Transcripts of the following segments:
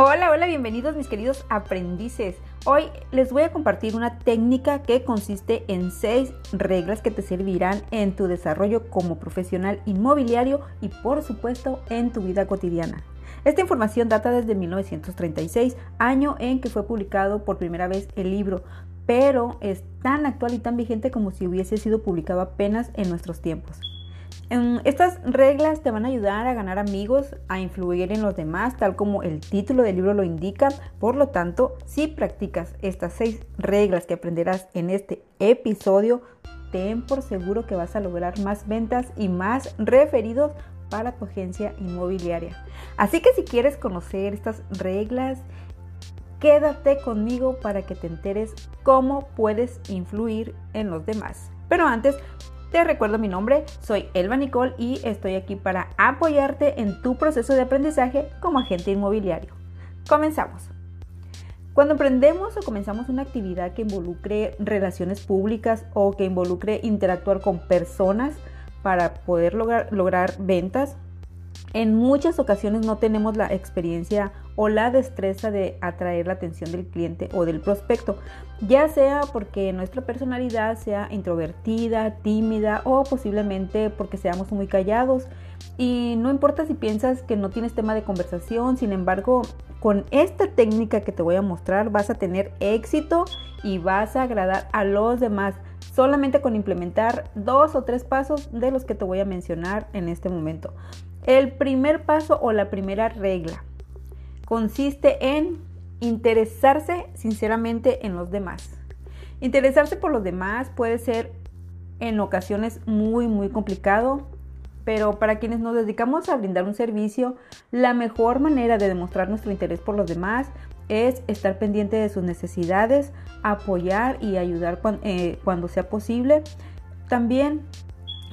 Hola, hola, bienvenidos mis queridos aprendices. Hoy les voy a compartir una técnica que consiste en seis reglas que te servirán en tu desarrollo como profesional inmobiliario y por supuesto en tu vida cotidiana. Esta información data desde 1936, año en que fue publicado por primera vez el libro, pero es tan actual y tan vigente como si hubiese sido publicado apenas en nuestros tiempos. Estas reglas te van a ayudar a ganar amigos, a influir en los demás, tal como el título del libro lo indica. Por lo tanto, si practicas estas seis reglas que aprenderás en este episodio, ten por seguro que vas a lograr más ventas y más referidos para tu agencia inmobiliaria. Así que si quieres conocer estas reglas, quédate conmigo para que te enteres cómo puedes influir en los demás. Pero antes, te recuerdo mi nombre, soy Elba Nicole y estoy aquí para apoyarte en tu proceso de aprendizaje como agente inmobiliario. Comenzamos. Cuando emprendemos o comenzamos una actividad que involucre relaciones públicas o que involucre interactuar con personas para poder lograr, lograr ventas, en muchas ocasiones no tenemos la experiencia o la destreza de atraer la atención del cliente o del prospecto, ya sea porque nuestra personalidad sea introvertida, tímida o posiblemente porque seamos muy callados. Y no importa si piensas que no tienes tema de conversación, sin embargo, con esta técnica que te voy a mostrar vas a tener éxito y vas a agradar a los demás solamente con implementar dos o tres pasos de los que te voy a mencionar en este momento. El primer paso o la primera regla consiste en interesarse sinceramente en los demás. Interesarse por los demás puede ser en ocasiones muy muy complicado, pero para quienes nos dedicamos a brindar un servicio, la mejor manera de demostrar nuestro interés por los demás es estar pendiente de sus necesidades, apoyar y ayudar eh, cuando, sea posible. También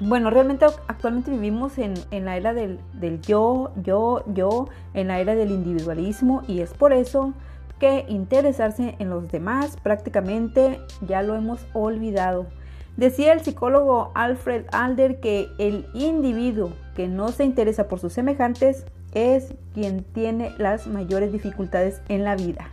bueno, realmente actualmente vivimos en, la era del, yo, yo, yo, en la era del individualismo y es por eso que interesarse en los demás prácticamente ya lo hemos olvidado. Decía el psicólogo Alfred Alder que el individuo que no se interesa por sus semejantes es quien tiene las mayores dificultades en la vida.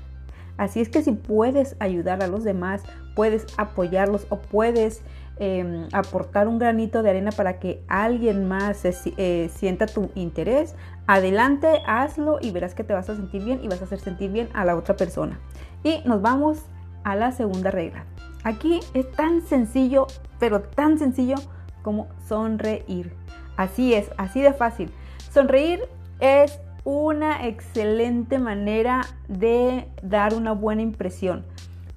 Así es que si puedes ayudar a los demás, puedes apoyarlos o puedes Em, aportar un granito de arena para que alguien más eh, sienta tu interés, adelante, hazlo y verás que te vas a sentir bien y vas a hacer sentir bien a la otra persona. Y nos vamos a la segunda regla. Aquí es tan sencillo, pero tan sencillo como sonreír. Así es, así de fácil. Sonreír es una excelente manera de dar una buena impresión.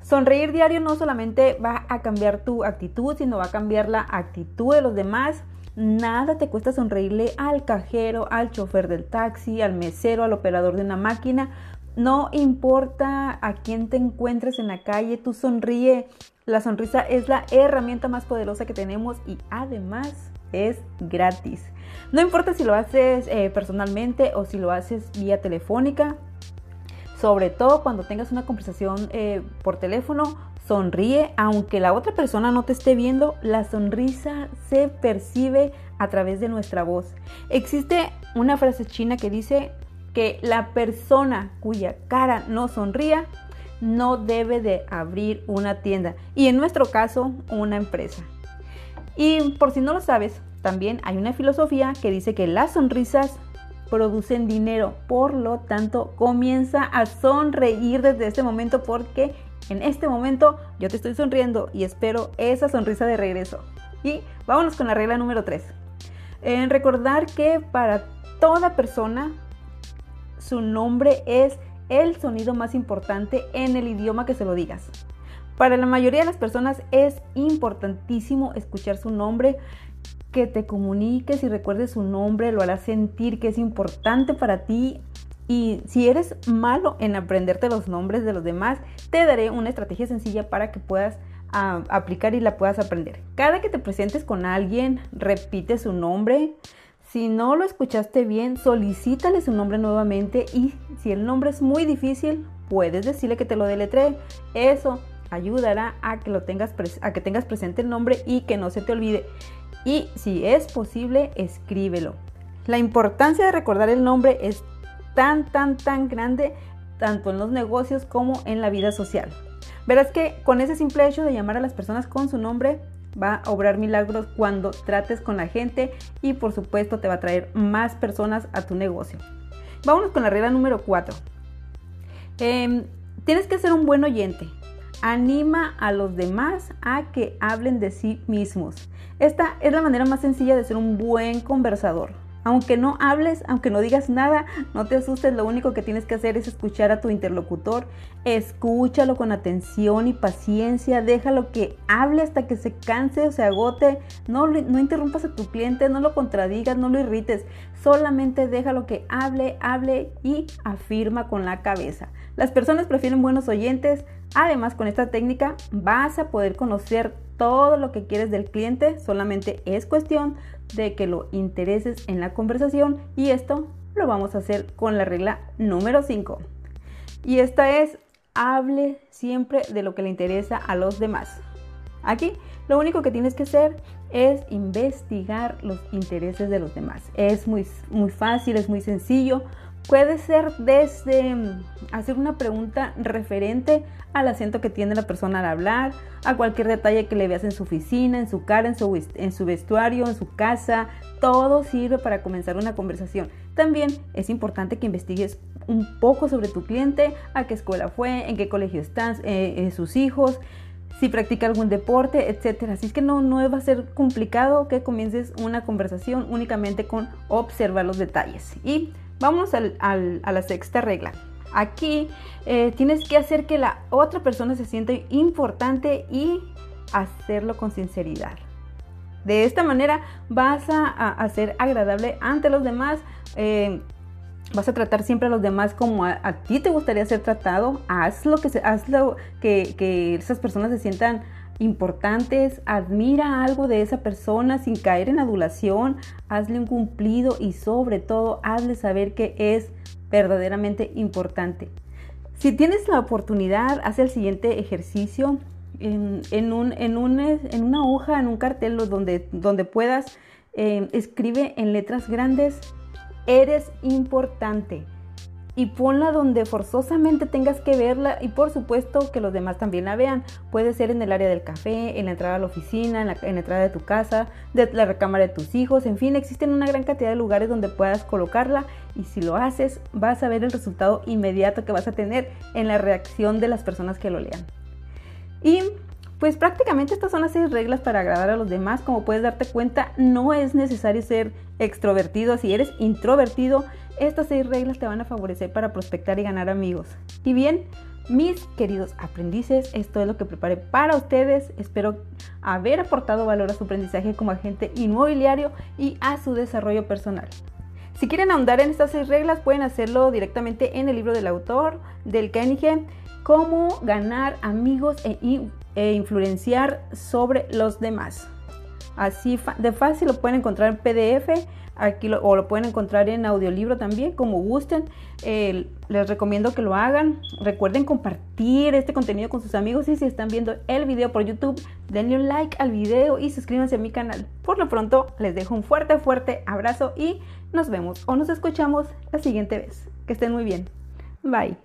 Sonreír diario no solamente va a cambiar tu actitud, sino va a cambiar la actitud de los demás. Nada te cuesta sonreírle al cajero, al chofer del taxi, al mesero, al operador de una máquina. No importa a quién te encuentres en la calle, tú sonríe. La sonrisa es la herramienta más poderosa que tenemos y además es gratis. No importa si lo haces eh, personalmente o si lo haces vía telefónica, sobre todo cuando tengas una conversación eh, por teléfono, sonríe, aunque la otra persona no te esté viendo, la sonrisa se percibe a través de nuestra voz. Existe una frase china que dice que la persona cuya cara no sonría no debe de abrir una tienda y en nuestro caso una empresa. Y por si no lo sabes, también hay una filosofía que dice que las sonrisas producen dinero. Por lo tanto, comienza a sonreír desde este momento porque en este momento yo te estoy sonriendo y espero esa sonrisa de regreso. Y vámonos con la regla número 3. En recordar que para toda persona su nombre es el sonido más importante en el idioma que se lo digas. Para la mayoría de las personas es importantísimo escuchar su nombre que te comuniques y recuerdes su nombre, lo hará sentir que es importante para ti. Y si eres malo en aprenderte los nombres de los demás, te daré una estrategia sencilla para que puedas ah, aplicar y la puedas aprender. Cada que te presentes con alguien, repite su nombre. Si no lo escuchaste bien, solicítale su nombre nuevamente y si el nombre es muy difícil, puedes decirle que te lo deletree. Eso ayudará a que lo tengas a que tengas presente el nombre y que no se te olvide y si es posible, escríbelo. La importancia de recordar el nombre es tan, tan, tan grande tanto en los negocios como en la vida social. Verás que con ese simple hecho de llamar a las personas con su nombre va a obrar milagros cuando trates con la gente y por supuesto te va a traer más personas a tu negocio. Vámonos con la regla número 4. Em, tienes que ser un buen oyente. Anima a los demás a que hablen de sí mismos. Esta es la manera más sencilla de ser un buen conversador. Aunque no hables, aunque no digas nada, no te asustes, lo único que tienes que hacer es escuchar a tu interlocutor, escúchalo con atención y paciencia, déjalo que hable hasta que se canse o se agote, no, no interrumpas a tu cliente, no lo contradigas, no lo irrites, solamente déjalo que hable, hable y afirma con la cabeza. Las personas prefieren buenos oyentes, además con esta técnica vas a poder conocer todo lo que quieres del cliente, solamente es cuestión de que lo intereses en la conversación y esto lo vamos a hacer con la regla número 5. Y esta es, hable siempre de lo que le interesa a los demás. Aquí lo único que tienes que hacer es investigar los intereses de los demás. Es muy, muy fácil, es muy sencillo. Puede ser desde mm, hacer una pregunta referente al acento que tiene la persona al hablar, a cualquier detalle que le veas en su oficina, en su cara, en su, vestuario, en su casa. Todo sirve para comenzar una conversación. También es importante que investigues un poco sobre tu cliente, a qué escuela fue, en qué colegio están eh, eh, sus hijos, si practica algún deporte, etc. Así es que no, no va a ser complicado que comiences una conversación únicamente con observar los detalles. Y Vamos a la sexta regla. Aquí eh, tienes que hacer que la otra persona se sienta importante y hacerlo con sinceridad. De esta manera vas a, hacer agradable ante los demás. Eh, vas a tratar siempre a los demás como a, ti te gustaría ser tratado. Haz lo que, haz lo que, que esas personas se sientan importantes, admira algo de esa persona sin caer en adulación, hazle un cumplido y sobre todo hazle saber que es verdaderamente importante. Si tienes la oportunidad, haz el siguiente ejercicio. En, un, en, una hoja, en un cartel donde, donde puedas, eh, escribe en letras grandes, eres importante y ponla donde forzosamente tengas que verla y por supuesto que los demás también la vean. Puede ser en el área del café, en la entrada a la oficina, en la, entrada de tu casa, de la recámara de tus hijos, en fin, existen una gran cantidad de lugares donde puedas colocarla y si lo haces vas a ver el resultado inmediato que vas a tener en la reacción de las personas que lo lean. Y pues prácticamente estas son las seis reglas para agradar a los demás. Como puedes darte cuenta, no es necesario ser extrovertido. Si eres introvertido, estas seis reglas te van a favorecer para prospectar y ganar amigos. Y bien, mis queridos aprendices, esto es lo que preparé para ustedes. Espero haber aportado valor a su aprendizaje como agente inmobiliario y a su desarrollo personal. Si quieren ahondar en estas seis reglas, pueden hacerlo directamente en el libro del autor, del Kenige, Cómo ganar amigos e, e influenciar sobre los demás. Así de fácil lo pueden encontrar en PDF Aquí lo, o lo pueden encontrar en audiolibro también, como gusten. les recomiendo que lo hagan. Recuerden compartir este contenido con sus amigos y si están viendo el video por YouTube, denle un like al video y suscríbanse a mi canal. Por lo pronto, les dejo un fuerte, fuerte abrazo y nos vemos o nos escuchamos la siguiente vez. Que estén muy bien. Bye.